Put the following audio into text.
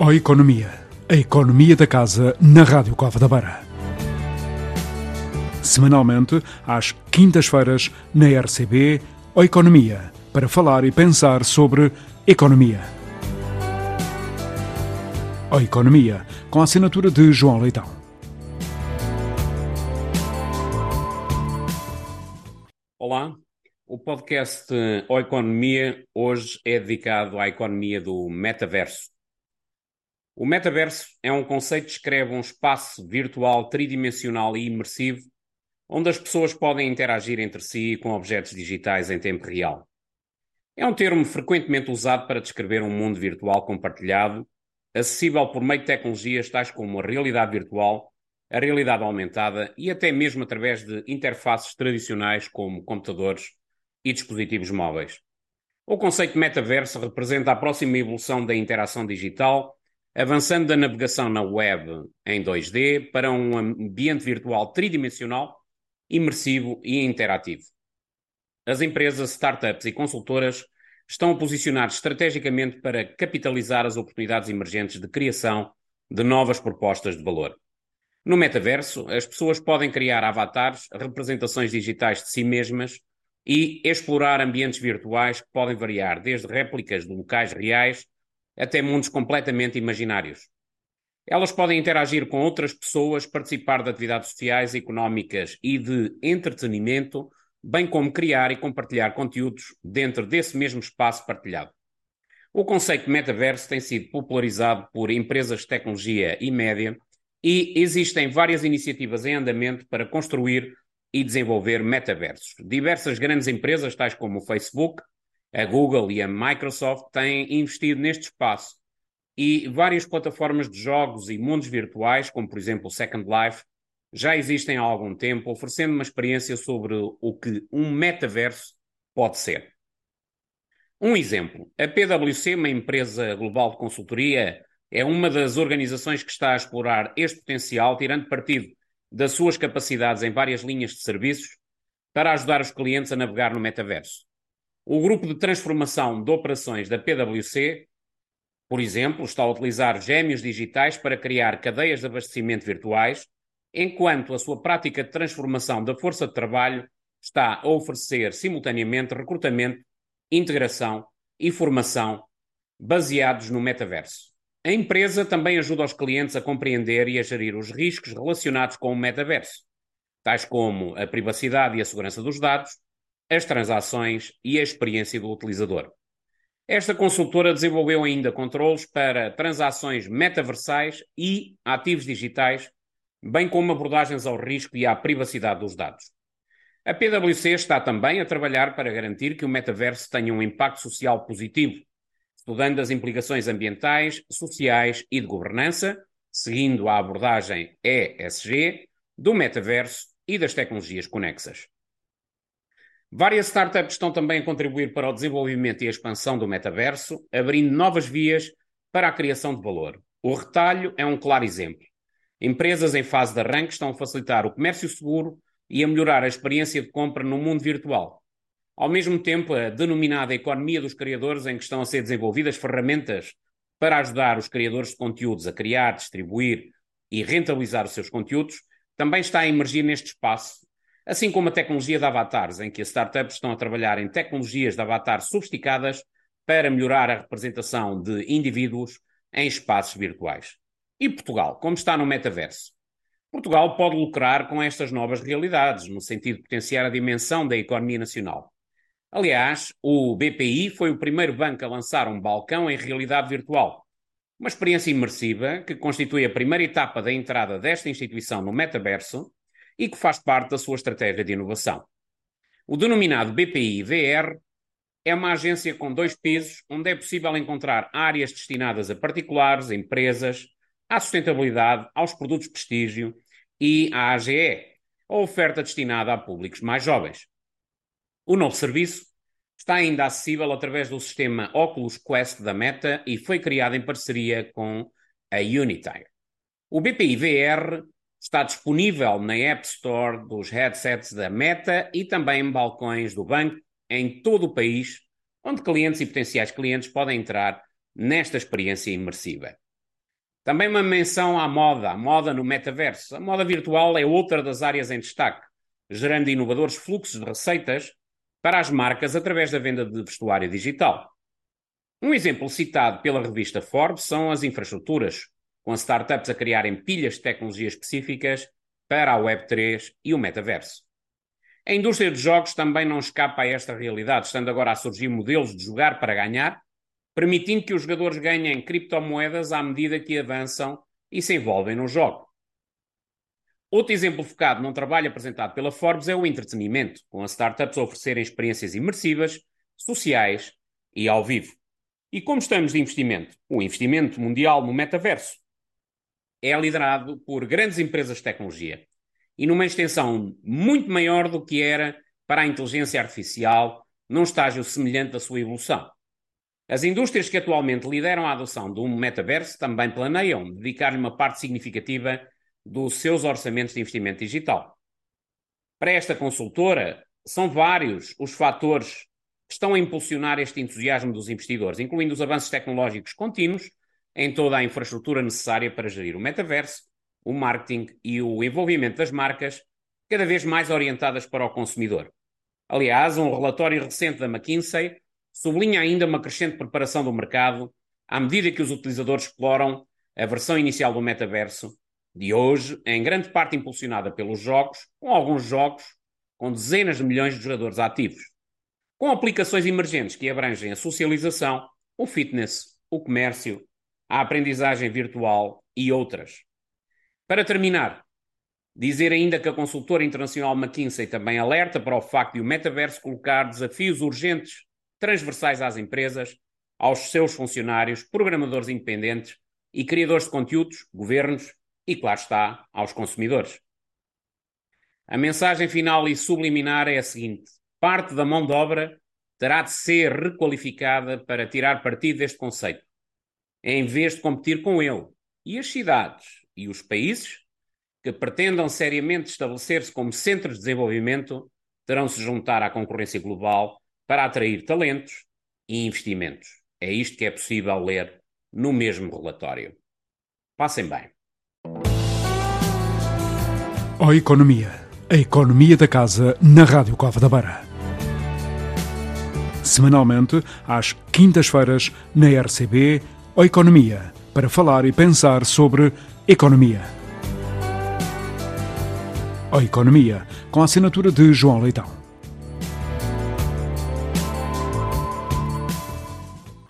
Ó Economia, a economia da casa na Rádio Cova da Beira. Semanalmente, às quintas-feiras, na RCB, Ó Economia, para falar e pensar sobre economia. Ó Economia, com a assinatura de João Leitão. Olá, o podcast Ó Economia hoje é dedicado à economia do metaverso. O metaverso é um conceito que descreve um espaço virtual tridimensional e imersivo onde as pessoas podem interagir entre si com objetos digitais em tempo real. É um termo frequentemente usado para descrever um mundo virtual compartilhado, acessível por meio de tecnologias tais como a realidade virtual, a realidade aumentada e até mesmo através de interfaces tradicionais como computadores e dispositivos móveis. O conceito de metaverso representa a próxima evolução da interação digital, avançando da navegação na web em 2D para um ambiente virtual tridimensional, imersivo e interativo. As empresas, startups e consultoras estão a posicionar estrategicamente para capitalizar as oportunidades emergentes de criação de novas propostas de valor. No metaverso, as pessoas podem criar avatares, representações digitais de si mesmas e explorar ambientes virtuais que podem variar desde réplicas de locais reais até mundos completamente imaginários. Elas podem interagir com outras pessoas, participar de atividades sociais, económicas e de entretenimento, bem como criar e compartilhar conteúdos dentro desse mesmo espaço partilhado. O conceito de metaverso tem sido popularizado por empresas de tecnologia e média e existem várias iniciativas em andamento para construir e desenvolver metaversos. Diversas grandes empresas, tais como o Facebook, a Google e a Microsoft, têm investido neste espaço e várias plataformas de jogos e mundos virtuais, como por exemplo o Second Life, já existem há algum tempo, oferecendo uma experiência sobre o que um metaverso pode ser. Um exemplo: a PwC, uma empresa global de consultoria, é uma das organizações que está a explorar este potencial, tirando partido das suas capacidades em várias linhas de serviços, para ajudar os clientes a navegar no metaverso. O grupo de transformação de operações da PwC, por exemplo, está a utilizar gêmeos digitais para criar cadeias de abastecimento virtuais, enquanto a sua prática de transformação da força de trabalho está a oferecer simultaneamente recrutamento, integração e formação baseados no metaverso. A empresa também ajuda os clientes a compreender e a gerir os riscos relacionados com o metaverso, tais como a privacidade e a segurança dos dados, as transações e a experiência do utilizador. Esta consultora desenvolveu ainda controles para transações metaversais e ativos digitais, bem como abordagens ao risco e à privacidade dos dados. A PwC está também a trabalhar para garantir que o metaverso tenha um impacto social positivo, estudando as implicações ambientais, sociais e de governança, seguindo a abordagem ESG do metaverso e das tecnologias conexas. Várias startups estão também a contribuir para o desenvolvimento e a expansão do metaverso, abrindo novas vias para a criação de valor. O retalho é um claro exemplo. Empresas em fase de arranque estão a facilitar o comércio seguro e a melhorar a experiência de compra no mundo virtual. Ao mesmo tempo, a denominada economia dos criadores, em que estão a ser desenvolvidas ferramentas para ajudar os criadores de conteúdos a criar, distribuir e rentabilizar os seus conteúdos, também está a emergir neste espaço, assim como a tecnologia de avatares, em que as startups estão a trabalhar em tecnologias de avatar sofisticadas para melhorar a representação de indivíduos em espaços virtuais. E Portugal, como está no metaverso? Portugal pode lucrar com estas novas realidades, no sentido de potenciar a dimensão da economia nacional. Aliás, o BPI foi o primeiro banco a lançar um balcão em realidade virtual. Uma experiência imersiva que constitui a primeira etapa da entrada desta instituição no metaverso e que faz parte da sua estratégia de inovação. O denominado BPI VR é uma agência com dois pisos, onde é possível encontrar áreas destinadas a particulares, empresas, à sustentabilidade, aos produtos prestígio e à AGE, a oferta destinada a públicos mais jovens. O novo serviço está ainda acessível através do sistema Oculus Quest da Meta e foi criado em parceria com a Unitire. O BPI VR está disponível na App Store dos headsets da Meta e também em balcões do banco em todo o país, onde clientes e potenciais clientes podem entrar nesta experiência imersiva. Também uma menção à moda, a moda no metaverso. A moda virtual é outra das áreas em destaque, gerando inovadores fluxos de receitas para as marcas através da venda de vestuário digital. Um exemplo citado pela revista Forbes são as infraestruturas, com startups a criarem pilhas de tecnologia específicas para a Web3 e o metaverso. A indústria de jogos também não escapa a esta realidade, estando agora a surgir modelos de jogar para ganhar, permitindo que os jogadores ganhem criptomoedas à medida que avançam e se envolvem no jogo. Outro exemplo focado num trabalho apresentado pela Forbes é o entretenimento, com as startups a oferecerem experiências imersivas, sociais e ao vivo. E como estamos de investimento? O investimento mundial no metaverso é liderado por grandes empresas de tecnologia e numa extensão muito maior do que era para a inteligência artificial num estágio semelhante da sua evolução. As indústrias que atualmente lideram a adoção do metaverso também planeiam dedicar-lhe uma parte significativa dos seus orçamentos de investimento digital. Para esta consultora, são vários os fatores que estão a impulsionar este entusiasmo dos investidores, incluindo os avanços tecnológicos contínuos em toda a infraestrutura necessária para gerir o metaverso, o marketing e o envolvimento das marcas, cada vez mais orientadas para o consumidor. Aliás, um relatório recente da McKinsey sublinha ainda uma crescente preparação do mercado à medida que os utilizadores exploram a versão inicial do metaverso de hoje, em grande parte impulsionada pelos jogos, com alguns jogos com dezenas de milhões de jogadores ativos, com aplicações emergentes que abrangem a socialização, o fitness, o comércio, a aprendizagem virtual e outras. Para terminar, dizer ainda que a consultora internacional McKinsey também alerta para o facto de o metaverso colocar desafios urgentes, transversais às empresas, aos seus funcionários, programadores independentes e criadores de conteúdos, governos e, claro está, aos consumidores. A mensagem final e subliminar é a seguinte: parte da mão de obra terá de ser requalificada para tirar partido deste conceito, em vez de competir com ele. E as cidades e os países que pretendam seriamente estabelecer-se como centros de desenvolvimento terão de se juntar à concorrência global para atrair talentos e investimentos. É isto que é possível ler no mesmo relatório. Passem bem. O Economia. A economia da casa na Rádio Cova da Beira. Semanalmente, às quintas-feiras, na RCB, O Economia, para falar e pensar sobre economia. O Economia, com a assinatura de João Leitão.